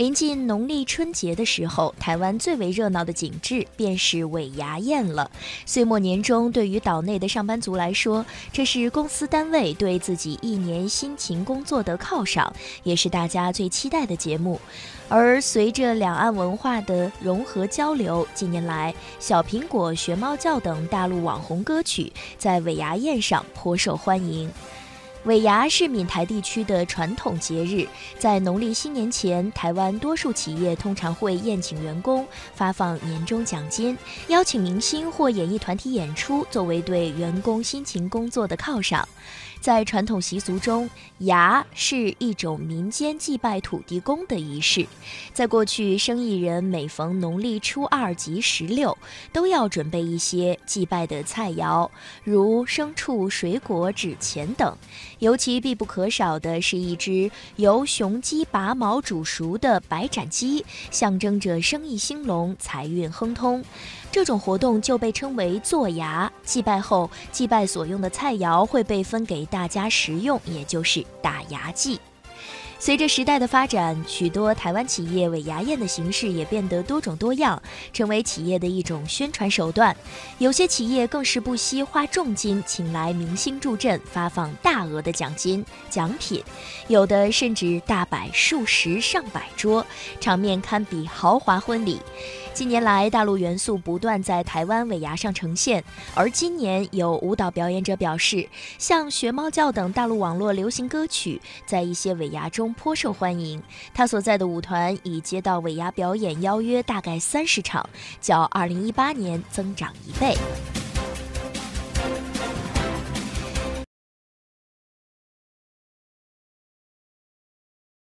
临近农历春节的时候，台湾最为热闹的景致便是尾牙宴了。岁末年终，对于岛内的上班族来说，这是公司单位对自己一年辛勤工作的犒赏，也是大家最期待的节目。而随着两岸文化的融合交流，近年来，小苹果、学猫叫等大陆网红歌曲在尾牙宴上颇受欢迎。尾牙是闽台地区的传统节日，在农历新年前，台湾多数企业通常会宴请员工，发放年终奖金，邀请明星或演艺团体演出，作为对员工辛勤工作的犒赏。在传统习俗中，牙是一种民间祭拜土地公的仪式。在过去，生意人每逢农历初二及十六，都要准备一些祭拜的菜肴，如牲畜、水果、纸钱等。尤其必不可少的是一只由雄鸡拔毛煮熟的白斩鸡，象征着生意兴隆、财运亨通。这种活动就被称为做牙。祭拜后，祭拜所用的菜肴会被分给大家食用，也就是打牙祭。随着时代的发展，许多台湾企业尾牙宴的形式也变得多种多样，成为企业的一种宣传手段。有些企业更是不惜花重金请来明星助阵，发放大额的奖金奖品，有的甚至大摆数十上百桌，场面堪比豪华婚礼。近年来，大陆元素不断在台湾尾牙上呈现，而今年有舞蹈表演者表示，像《学猫叫》等大陆网络流行歌曲，在一些尾牙中颇受欢迎。他所在的舞团已接到尾牙表演邀约，大概三十场，较二零一八年增长一倍。